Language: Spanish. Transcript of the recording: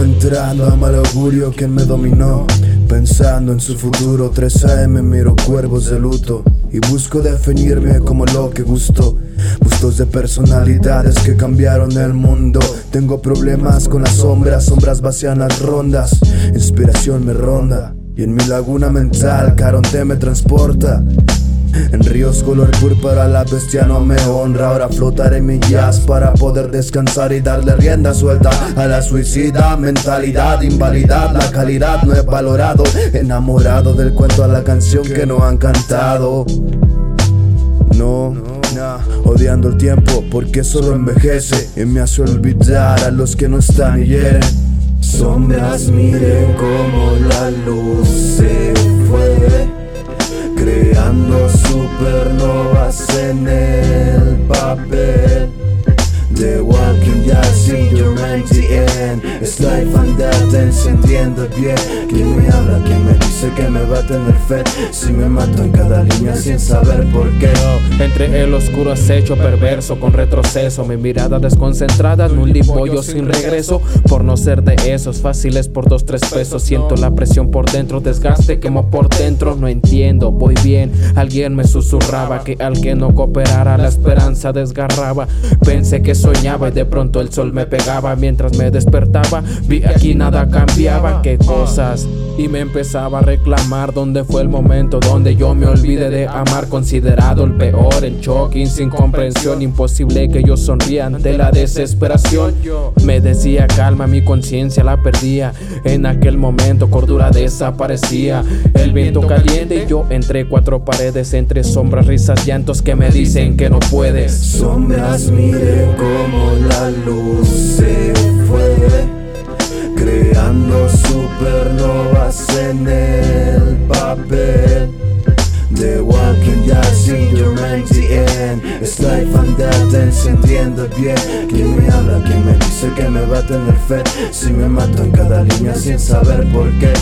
Entrando a mal augurio quien me dominó. Pensando en su futuro 3 AM miro cuervos de luto Y busco definirme como lo que gusto. Bustos de personalidades que cambiaron el mundo. Tengo problemas con las sombras, sombras vacían las rondas. Inspiración me ronda y en mi laguna mental Caronte me transporta en ríos color púrpura la bestia no me honra. Ahora flotaré mi jazz para poder descansar y darle rienda suelta A la suicida mentalidad, invalidad La calidad no he valorado. Enamorado del cuento a la canción que no han cantado. No, odiando el tiempo porque solo envejece Y me hace olvidar a los que no están y hieren. Sombras miren como la luz se fue supernovas en el papel. The Walking Dead, see your end Es life death, encendiendo bien ¿Quién me habla? ¿Quién me dice que me va a tener fe? Si me mato en cada línea sin saber por qué. Entre el oscuro acecho perverso con retroceso Mi mirada desconcentrada en un yo sin regreso. Por no ser de esos fáciles por dos, tres pesos Siento la presión por dentro, desgaste quemo por dentro. No entiendo, voy bien. Alguien me susurraba que al que no cooperara la esperanza desgarraba. Pensé que soñaba y de pronto el sol me pegaba Mientras me despertaba. Vi aquí nada cambiaba Qué cosas. Y me empezaba a reclamar dónde fue el momento donde yo me olvidé de amar Considerado el peor, en shocking, sin comprensión Imposible que yo sonría ante la desesperación. Me decía calma, mi conciencia la perdía. En aquel momento cordura desaparecía. El viento caliente y yo entre cuatro paredes Entre sombras, risas, llantos que me dicen que no puedes. Sombras mire como la luz se creando supernovas en el papel. The Walking Dead, see your end Es life and death, encendiendo bien ¿Quién me habla? ¿Quién me dice que me va a tener fe? Si me mato en cada línea sin saber por qué